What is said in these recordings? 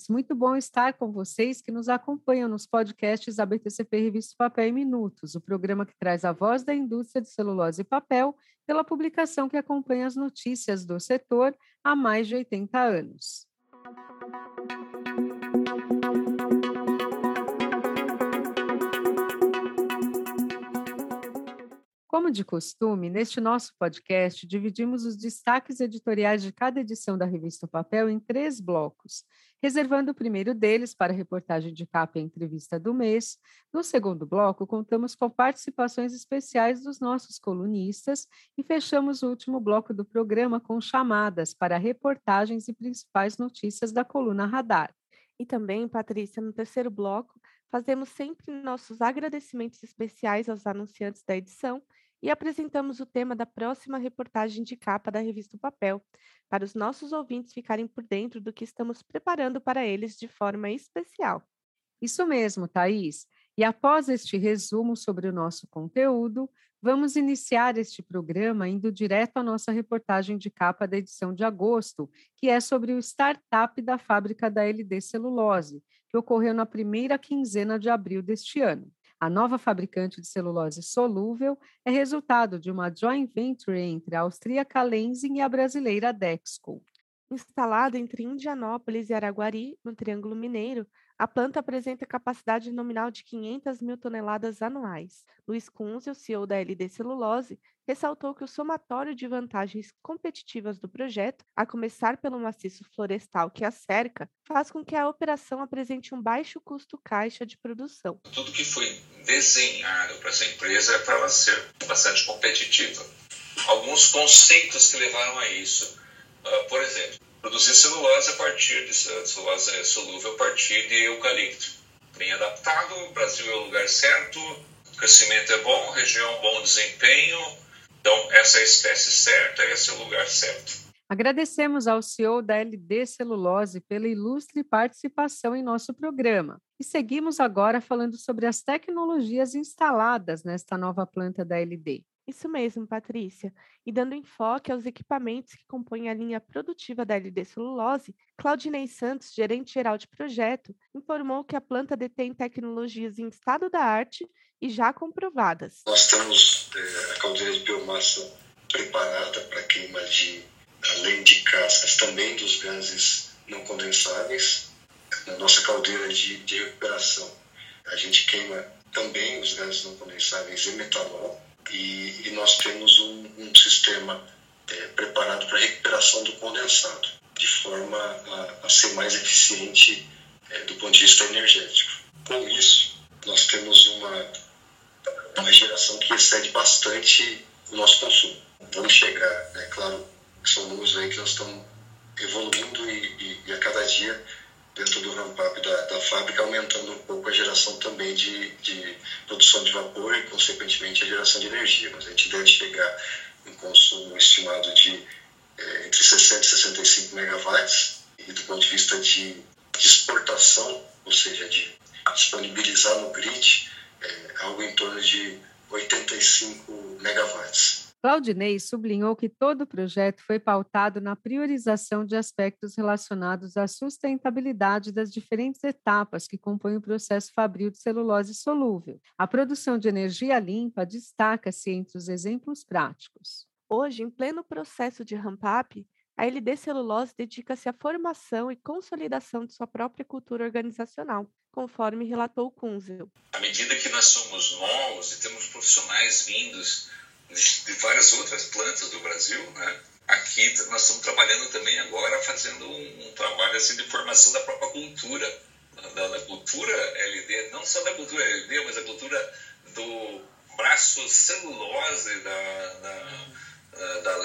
ouvintes, muito bom estar com vocês que nos acompanham nos podcasts da BTCP Revista Papel em Minutos, o programa que traz a voz da indústria de celulose e papel pela publicação que acompanha as notícias do setor há mais de 80 anos. Como de costume, neste nosso podcast, dividimos os destaques editoriais de cada edição da revista Papel em três blocos, reservando o primeiro deles para a reportagem de capa e entrevista do mês. No segundo bloco, contamos com participações especiais dos nossos colunistas e fechamos o último bloco do programa com chamadas para reportagens e principais notícias da coluna Radar. E também, Patrícia, no terceiro bloco, fazemos sempre nossos agradecimentos especiais aos anunciantes da edição e apresentamos o tema da próxima reportagem de capa da revista Papel, para os nossos ouvintes ficarem por dentro do que estamos preparando para eles de forma especial. Isso mesmo, Thaís. E após este resumo sobre o nosso conteúdo, vamos iniciar este programa indo direto à nossa reportagem de capa da edição de agosto, que é sobre o startup da fábrica da LD Celulose, que ocorreu na primeira quinzena de abril deste ano. A nova fabricante de celulose solúvel é resultado de uma joint venture entre a austríaca Lenzing e a brasileira Dexco. Instalada entre Indianópolis e Araguari, no Triângulo Mineiro, a planta apresenta capacidade nominal de 500 mil toneladas anuais. Luiz Kunze, o CEO da LD Celulose, ressaltou que o somatório de vantagens competitivas do projeto, a começar pelo maciço florestal que a cerca, faz com que a operação apresente um baixo custo caixa de produção. Tudo que foi desenhado para essa empresa é para ela ser bastante competitiva. Alguns conceitos que levaram a isso. Uh, por exemplo, produzir celulose a partir de celulose solúvel a partir de eucalipto. Bem adaptado, o Brasil é o lugar certo, o crescimento é bom, região bom desempenho, então essa é a espécie certa, esse é o lugar certo. Agradecemos ao CEO da LD Celulose pela ilustre participação em nosso programa. E seguimos agora falando sobre as tecnologias instaladas nesta nova planta da LD. Isso mesmo, Patrícia. E dando enfoque aos equipamentos que compõem a linha produtiva da LD Celulose, Claudinei Santos, gerente-geral de projeto, informou que a planta detém tecnologias em estado da arte e já comprovadas. Nós temos é, a caldeira de biomassa preparada para queima de, além de cascas, também dos gases não condensáveis. Na nossa caldeira de, de recuperação, a gente queima também os gases não condensáveis e metanol e, e nós temos um, um sistema é, preparado para recuperação do condensado, de forma a, a ser mais eficiente é, do ponto de vista energético. Com isso, nós temos uma, uma geração que excede bastante o nosso consumo. Vamos chegar, é claro, são números aí que nós estamos evoluindo e, e, e a cada dia dentro do ramp-up da, da, fábrica, aumentando um pouco a geração também de, de, produção de vapor e, consequentemente, a geração de energia. Mas a gente deve chegar em consumo estimado de é, entre 60 e 65 megawatts, e do ponto de vista de, de exportação, ou seja, de disponibilizar no grid, é, algo em torno de 85 megawatts. Claudinei sublinhou que todo o projeto foi pautado na priorização de aspectos relacionados à sustentabilidade das diferentes etapas que compõem o processo fabril de celulose solúvel. A produção de energia limpa destaca-se entre os exemplos práticos. Hoje, em pleno processo de ramp-up, a LD Celulose dedica-se à formação e consolidação de sua própria cultura organizacional, conforme relatou Kunzel. À medida que nós somos novos e temos profissionais vindos de, várias outras plantas do Brasil, né? Aqui nós estamos trabalhando também agora, fazendo um, um trabalho assim de formação da própria cultura, da, da, cultura LD, não só da cultura LD, mas a cultura do braço celulose da, da, da.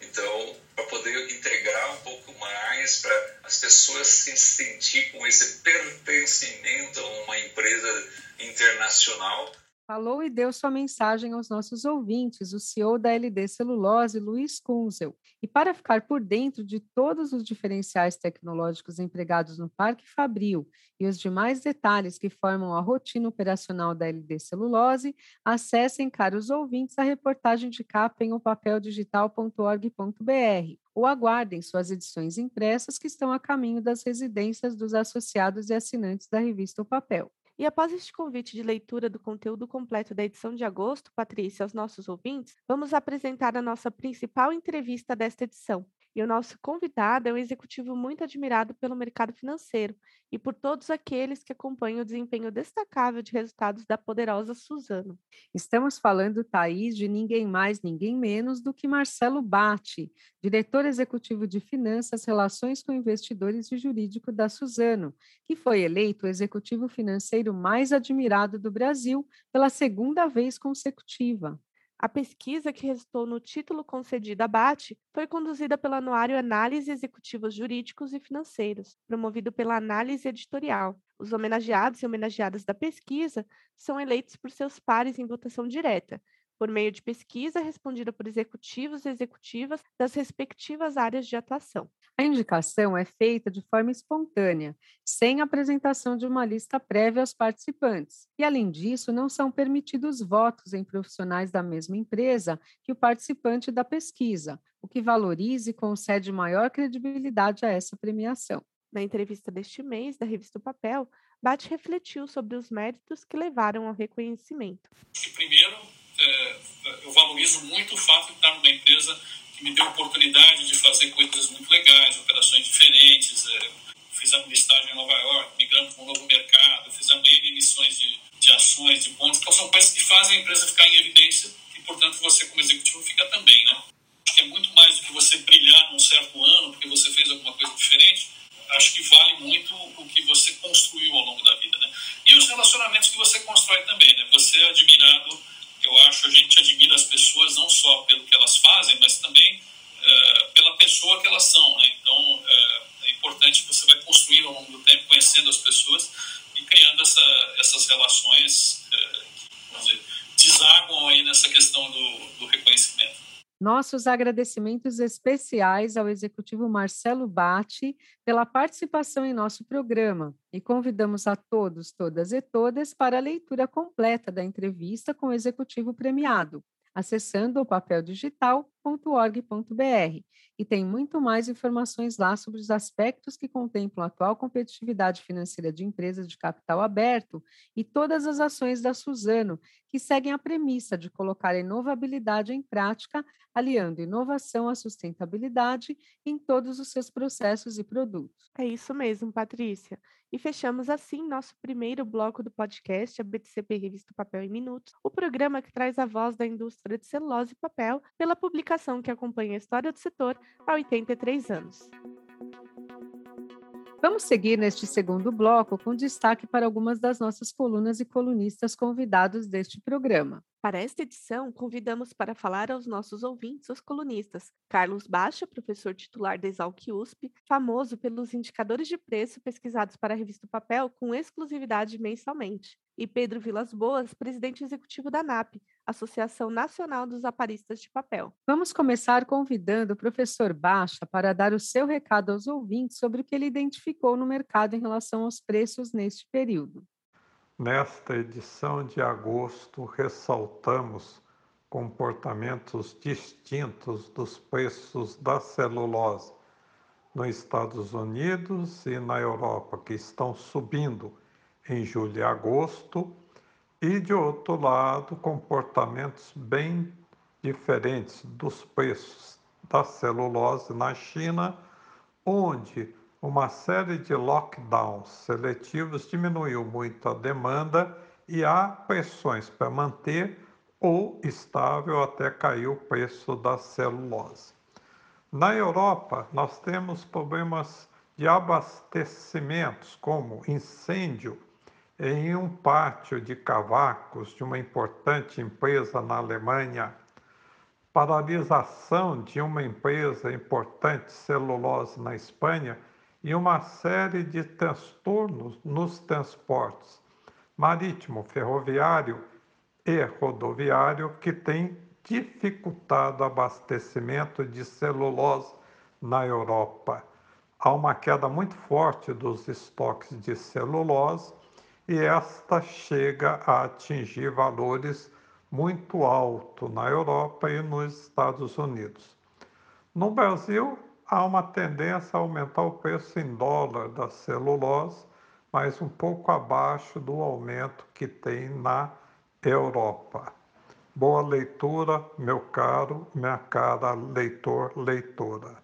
Então, para poder integrar um pouco mais, para as pessoas se sentir com esse pertencimento a uma empresa internacional Falou e deu sua mensagem aos nossos ouvintes, o CEO da LD Celulose, Luiz Kunzel. E para ficar por dentro de todos os diferenciais tecnológicos empregados no Parque Fabril e os demais detalhes que formam a rotina operacional da LD Celulose, acessem, caros ouvintes, a reportagem de capa em opapeldigital.org.br ou aguardem suas edições impressas que estão a caminho das residências dos associados e assinantes da revista O Papel. E após este convite de leitura do conteúdo completo da edição de agosto, Patrícia, aos nossos ouvintes, vamos apresentar a nossa principal entrevista desta edição, e o nosso convidado é um executivo muito admirado pelo mercado financeiro e por todos aqueles que acompanham o desempenho destacável de resultados da poderosa Suzano. Estamos falando, Thaís, de ninguém mais, ninguém menos do que Marcelo Batti, diretor executivo de Finanças, Relações com Investidores e Jurídico da Suzano, que foi eleito o executivo financeiro mais admirado do Brasil pela segunda vez consecutiva. A pesquisa que resultou no título concedido a BAT foi conduzida pelo Anuário Análise Executivos Jurídicos e Financeiros, promovido pela Análise Editorial. Os homenageados e homenageadas da pesquisa são eleitos por seus pares em votação direta, por meio de pesquisa respondida por executivos e executivas das respectivas áreas de atuação. A indicação é feita de forma espontânea, sem apresentação de uma lista prévia aos participantes. E, além disso, não são permitidos votos em profissionais da mesma empresa que o participante da pesquisa, o que valoriza e concede maior credibilidade a essa premiação. Na entrevista deste mês da revista Papel, Bate refletiu sobre os méritos que levaram ao reconhecimento. Primeiro, é, eu valorizo muito o fato de estar numa empresa me deu oportunidade de fazer coisas muito legais, operações diferentes. É, fizemos listagem em Nova York, migramos para um novo mercado, fizemos N emissões de, de ações, de bônus, então são coisas que fazem a empresa ficar em evidência e, portanto, você como executivo fica também, né? Acho que é muito mais do que você brilhar num certo ano porque você fez alguma coisa diferente, acho que vale muito o que você construiu ao longo da vida, né? E os relacionamentos que você constrói também, né? Você é admirado eu acho a gente admira as pessoas não só pelo que elas fazem, mas também é, pela pessoa que elas são. Né? Então, é, é, importante que você vai construindo ao longo do tempo, conhecendo as pessoas e criando essa, essas relações é, que, vamos dizer, aí nessa questão do. Nossos agradecimentos especiais ao executivo Marcelo Batti pela participação em nosso programa e convidamos a todos, todas e todas para a leitura completa da entrevista com o executivo premiado, acessando o papeldigital.org.br. E tem muito mais informações lá sobre os aspectos que contemplam a atual competitividade financeira de empresas de capital aberto e todas as ações da Suzano, que seguem a premissa de colocar a inovabilidade em prática, aliando inovação à sustentabilidade em todos os seus processos e produtos. É isso mesmo, Patrícia. E fechamos assim nosso primeiro bloco do podcast, a BTCP Revista Papel em Minutos, o programa que traz a voz da indústria de celulose e papel pela publicação que acompanha a história do setor há 83 anos. Vamos seguir neste segundo bloco com destaque para algumas das nossas colunas e colunistas convidados deste programa. Para esta edição, convidamos para falar aos nossos ouvintes os colunistas Carlos Baixa, professor titular da Exalc USP, famoso pelos indicadores de preço pesquisados para a revista Papel com exclusividade mensalmente, e Pedro Vilas Boas, presidente executivo da ANAP, Associação Nacional dos Aparistas de Papel. Vamos começar convidando o professor Baixa para dar o seu recado aos ouvintes sobre o que ele identificou no mercado em relação aos preços neste período. Nesta edição de agosto, ressaltamos comportamentos distintos dos preços da celulose. Nos Estados Unidos e na Europa, que estão subindo em julho e agosto, e de outro lado, comportamentos bem diferentes dos preços da celulose na China, onde uma série de lockdowns seletivos diminuiu muito a demanda e há pressões para manter ou estável até cair o preço da celulose. Na Europa, nós temos problemas de abastecimentos, como incêndio em um pátio de cavacos de uma importante empresa na Alemanha, paralisação de uma empresa importante celulose na Espanha e uma série de transtornos nos transportes marítimo, ferroviário e rodoviário que tem dificultado o abastecimento de celulose na Europa. Há uma queda muito forte dos estoques de celulose e esta chega a atingir valores muito altos na Europa e nos Estados Unidos. No Brasil, há uma tendência a aumentar o preço em dólar da celulose, mas um pouco abaixo do aumento que tem na Europa. Boa leitura, meu caro, minha cara leitor, leitora.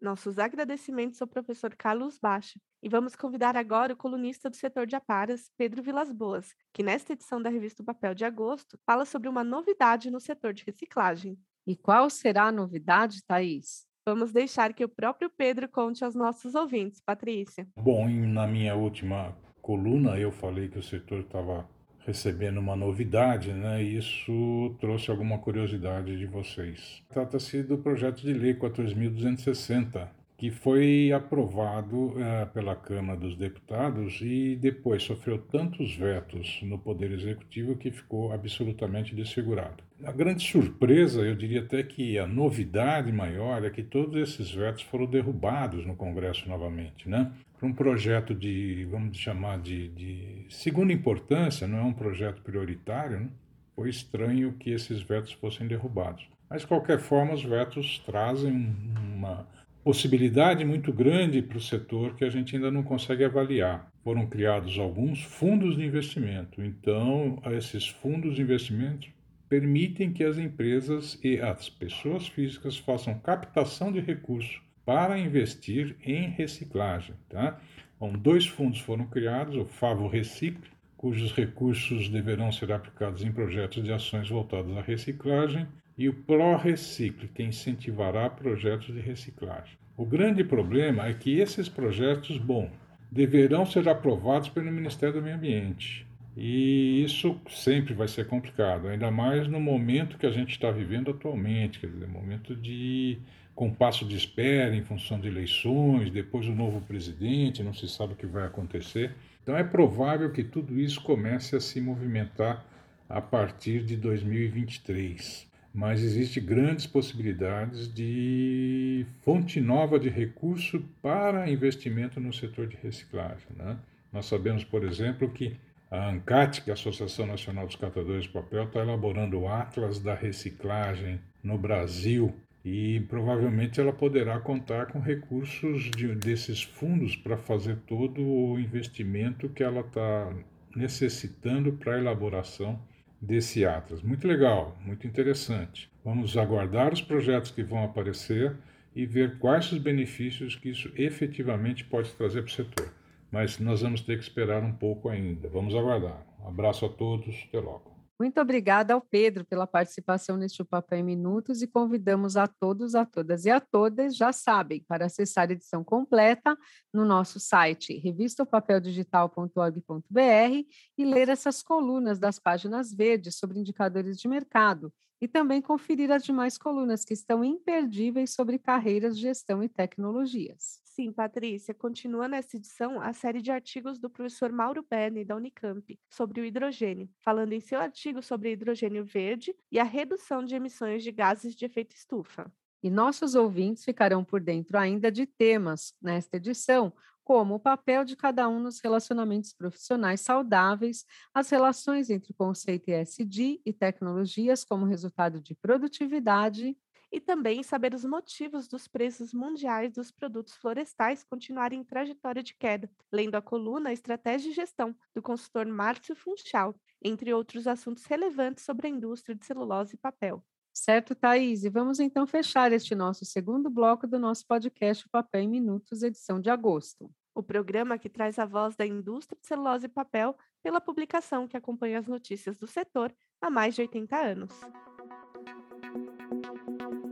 Nossos agradecimentos ao professor Carlos Baixa. E vamos convidar agora o colunista do setor de aparas, Pedro Vilas Boas, que nesta edição da revista o Papel de Agosto fala sobre uma novidade no setor de reciclagem. E qual será a novidade, Thaís? Vamos deixar que o próprio Pedro conte aos nossos ouvintes, Patrícia. Bom, na minha última coluna eu falei que o setor estava recebendo uma novidade, né? Isso trouxe alguma curiosidade de vocês. Trata-se do projeto de lei 4260, que foi aprovado é, pela Câmara dos Deputados e depois sofreu tantos vetos no Poder Executivo que ficou absolutamente desfigurado. A grande surpresa, eu diria até que a novidade maior é que todos esses vetos foram derrubados no Congresso novamente, né? Para um projeto de, vamos chamar de, de segunda importância, não é um projeto prioritário, né? foi estranho que esses vetos fossem derrubados. Mas, de qualquer forma, os vetos trazem uma possibilidade muito grande para o setor que a gente ainda não consegue avaliar. Foram criados alguns fundos de investimento, então esses fundos de investimento permitem que as empresas e as pessoas físicas façam captação de recursos para investir em reciclagem. Tá? Então, dois fundos foram criados, o Favo Recicle, cujos recursos deverão ser aplicados em projetos de ações voltadas à reciclagem, e o ProRecicle, que incentivará projetos de reciclagem. O grande problema é que esses projetos, bom, deverão ser aprovados pelo Ministério do Meio Ambiente. E isso sempre vai ser complicado, ainda mais no momento que a gente está vivendo atualmente, quer dizer, momento de compasso de espera em função de eleições, depois o novo presidente, não se sabe o que vai acontecer. Então é provável que tudo isso comece a se movimentar a partir de 2023 mas existem grandes possibilidades de fonte nova de recurso para investimento no setor de reciclagem. Né? Nós sabemos, por exemplo, que a ANCAT, que é a Associação Nacional dos Catadores de Papel, está elaborando o Atlas da Reciclagem no Brasil e provavelmente ela poderá contar com recursos de, desses fundos para fazer todo o investimento que ela está necessitando para a elaboração desse Atlas. Muito legal, muito interessante. Vamos aguardar os projetos que vão aparecer e ver quais os benefícios que isso efetivamente pode trazer para o setor. Mas nós vamos ter que esperar um pouco ainda. Vamos aguardar. Um abraço a todos, até logo. Muito obrigada ao Pedro pela participação neste Papel em Minutos e convidamos a todos, a todas e a todas, já sabem, para acessar a edição completa no nosso site revistapapeldigital.org.br e ler essas colunas das páginas verdes sobre indicadores de mercado e também conferir as demais colunas que estão imperdíveis sobre carreiras, gestão e tecnologias. Sim, Patrícia, continua nessa edição a série de artigos do professor Mauro Berni, da Unicamp, sobre o hidrogênio, falando em seu artigo sobre hidrogênio verde e a redução de emissões de gases de efeito estufa. E nossos ouvintes ficarão por dentro ainda de temas nesta edição, como o papel de cada um nos relacionamentos profissionais saudáveis, as relações entre o conceito ESG e tecnologias como resultado de produtividade, e também saber os motivos dos preços mundiais dos produtos florestais continuarem em trajetória de queda, lendo a coluna Estratégia de Gestão, do consultor Márcio Funchal, entre outros assuntos relevantes sobre a indústria de celulose e papel. Certo, Thaís? E vamos então fechar este nosso segundo bloco do nosso podcast Papel em Minutos, edição de agosto. O programa que traz a voz da indústria de celulose e papel pela publicação que acompanha as notícias do setor há mais de 80 anos.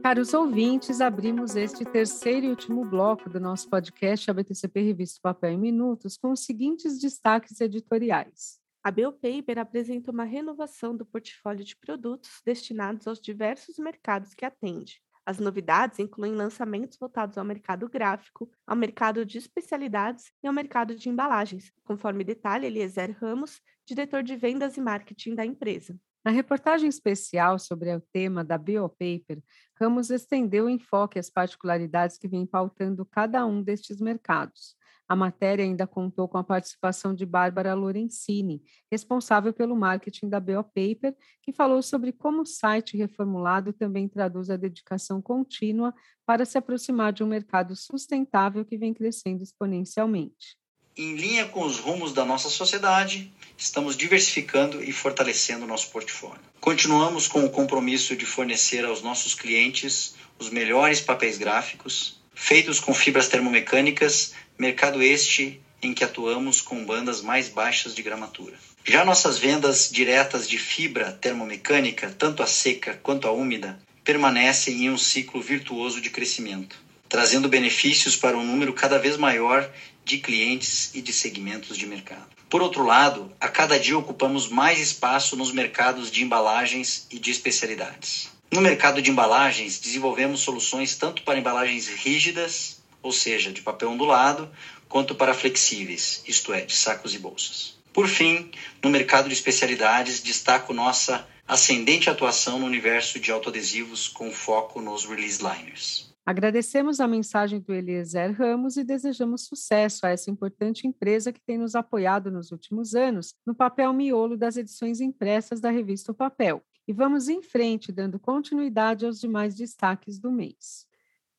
Caros ouvintes, abrimos este terceiro e último bloco do nosso podcast a BTCP Revista Papel em Minutos com os seguintes destaques editoriais. A Biopaper apresenta uma renovação do portfólio de produtos destinados aos diversos mercados que atende. As novidades incluem lançamentos voltados ao mercado gráfico, ao mercado de especialidades e ao mercado de embalagens, conforme detalha Eliezer Ramos, diretor de vendas e marketing da empresa. Na reportagem especial sobre o tema da Biopaper, Ramos estendeu o enfoque às particularidades que vem pautando cada um destes mercados. A matéria ainda contou com a participação de Bárbara Lorenzini, responsável pelo marketing da Biopaper, que falou sobre como o site reformulado também traduz a dedicação contínua para se aproximar de um mercado sustentável que vem crescendo exponencialmente. Em linha com os rumos da nossa sociedade, estamos diversificando e fortalecendo nosso portfólio. Continuamos com o compromisso de fornecer aos nossos clientes os melhores papéis gráficos, feitos com fibras termomecânicas, mercado este em que atuamos com bandas mais baixas de gramatura. Já nossas vendas diretas de fibra termomecânica, tanto a seca quanto a úmida, permanecem em um ciclo virtuoso de crescimento, trazendo benefícios para um número cada vez maior de clientes e de segmentos de mercado. Por outro lado, a cada dia ocupamos mais espaço nos mercados de embalagens e de especialidades. No mercado de embalagens, desenvolvemos soluções tanto para embalagens rígidas, ou seja, de papel ondulado, quanto para flexíveis, isto é, de sacos e bolsas. Por fim, no mercado de especialidades, destaco nossa ascendente atuação no universo de autoadesivos com foco nos release liners. Agradecemos a mensagem do Eliezer Ramos e desejamos sucesso a essa importante empresa que tem nos apoiado nos últimos anos no papel miolo das edições impressas da revista O Papel. E vamos em frente, dando continuidade aos demais destaques do mês.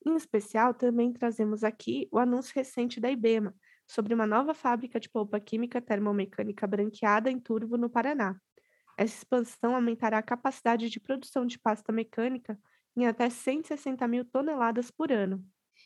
Em especial, também trazemos aqui o anúncio recente da IBEMA sobre uma nova fábrica de polpa química termomecânica branqueada em Turvo, no Paraná. Essa expansão aumentará a capacidade de produção de pasta mecânica em até 160 mil toneladas por ano.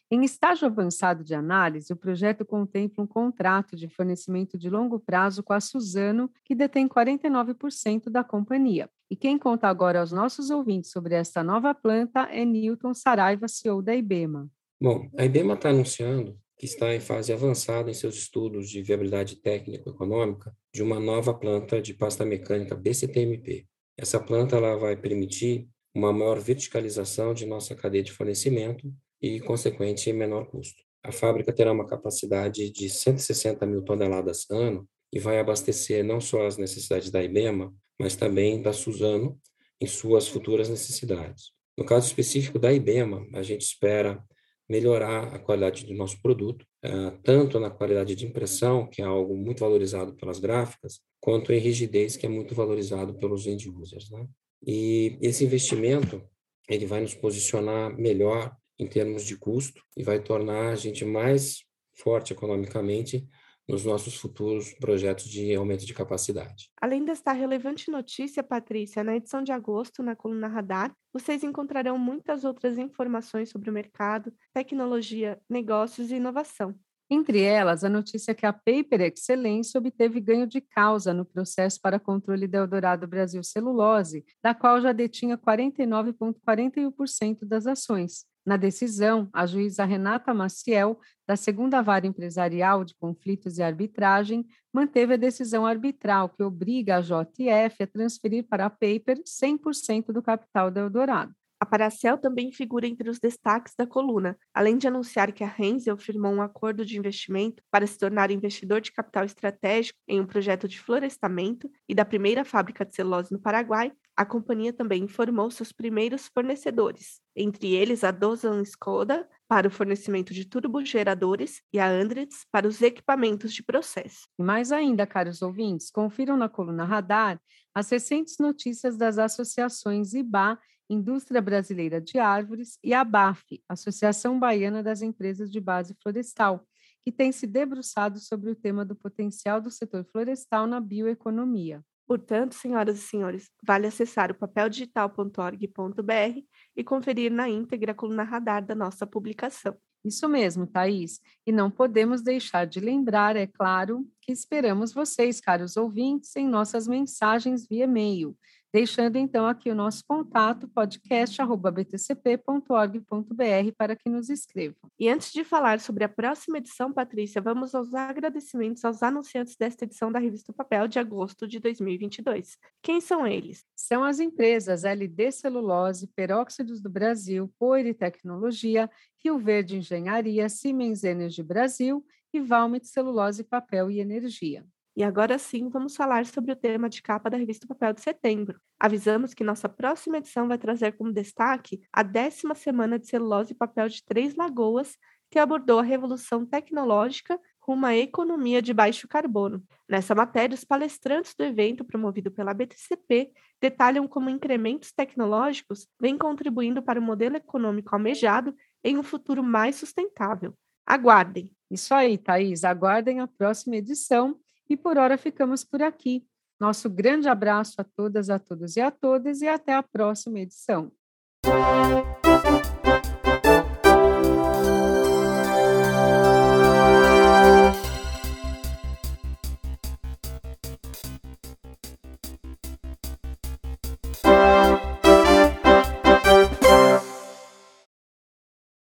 Em estágio avançado de análise, o projeto contempla um contrato de fornecimento de longo prazo com a Suzano, que detém 49% da companhia. E quem conta agora aos nossos ouvintes sobre esta nova planta é Newton Saraiva, CEO da IBEMA. Bom, a IBEMA está anunciando que está em fase avançada em seus estudos de viabilidade técnico-econômica de uma nova planta de pasta mecânica BCTMP. Essa planta ela vai permitir uma maior verticalização de nossa cadeia de fornecimento e, consequente, menor custo. A fábrica terá uma capacidade de 160 mil toneladas ano e vai abastecer não só as necessidades da IBEMA, mas também da Suzano em suas futuras necessidades. No caso específico da IBEMA, a gente espera melhorar a qualidade do nosso produto, eh, tanto na qualidade de impressão, que é algo muito valorizado pelas gráficas, quanto em rigidez, que é muito valorizado pelos end users. Né? E esse investimento ele vai nos posicionar melhor em termos de custo e vai tornar a gente mais forte economicamente nos nossos futuros projetos de aumento de capacidade. Além desta relevante notícia, Patrícia, na edição de agosto, na coluna Radar, vocês encontrarão muitas outras informações sobre o mercado, tecnologia, negócios e inovação. Entre elas, a notícia que a Paper Excellence obteve ganho de causa no processo para controle da Eldorado Brasil Celulose, da qual já detinha 49,41% das ações. Na decisão, a juíza Renata Maciel, da segunda vara empresarial de conflitos e arbitragem, manteve a decisão arbitral que obriga a JF a transferir para a Paper 100% do capital da Eldorado. A Paracel também figura entre os destaques da coluna, além de anunciar que a Heinzel firmou um acordo de investimento para se tornar investidor de capital estratégico em um projeto de florestamento e da primeira fábrica de celulose no Paraguai, a companhia também informou seus primeiros fornecedores, entre eles a Dozan Skoda para o fornecimento de turbogeradores e a Andritz para os equipamentos de processo. E mais ainda, caros ouvintes, confiram na coluna Radar as recentes notícias das associações IBA Indústria Brasileira de Árvores, e a BAF, Associação Baiana das Empresas de Base Florestal, que tem se debruçado sobre o tema do potencial do setor florestal na bioeconomia. Portanto, senhoras e senhores, vale acessar o papeldigital.org.br e conferir na íntegra a coluna radar da nossa publicação. Isso mesmo, Thaís. E não podemos deixar de lembrar, é claro, que esperamos vocês, caros ouvintes, em nossas mensagens via e-mail deixando então aqui o nosso contato podcast@btcp.org.br para que nos escrevam. E antes de falar sobre a próxima edição, Patrícia, vamos aos agradecimentos aos anunciantes desta edição da Revista Papel de agosto de 2022. Quem são eles? São as empresas LD Celulose, Peróxidos do Brasil, Poire Tecnologia, Rio Verde Engenharia, Siemens Energy Brasil e Valmet Celulose, Papel e Energia. E agora sim, vamos falar sobre o tema de capa da revista Papel de Setembro. Avisamos que nossa próxima edição vai trazer como destaque a décima semana de celulose e papel de Três Lagoas, que abordou a revolução tecnológica rumo à economia de baixo carbono. Nessa matéria, os palestrantes do evento promovido pela BTCP detalham como incrementos tecnológicos vêm contribuindo para o modelo econômico almejado em um futuro mais sustentável. Aguardem! Isso aí, Thaís. Aguardem a próxima edição e por hora ficamos por aqui. Nosso grande abraço a todas, a todos e a todas e até a próxima edição.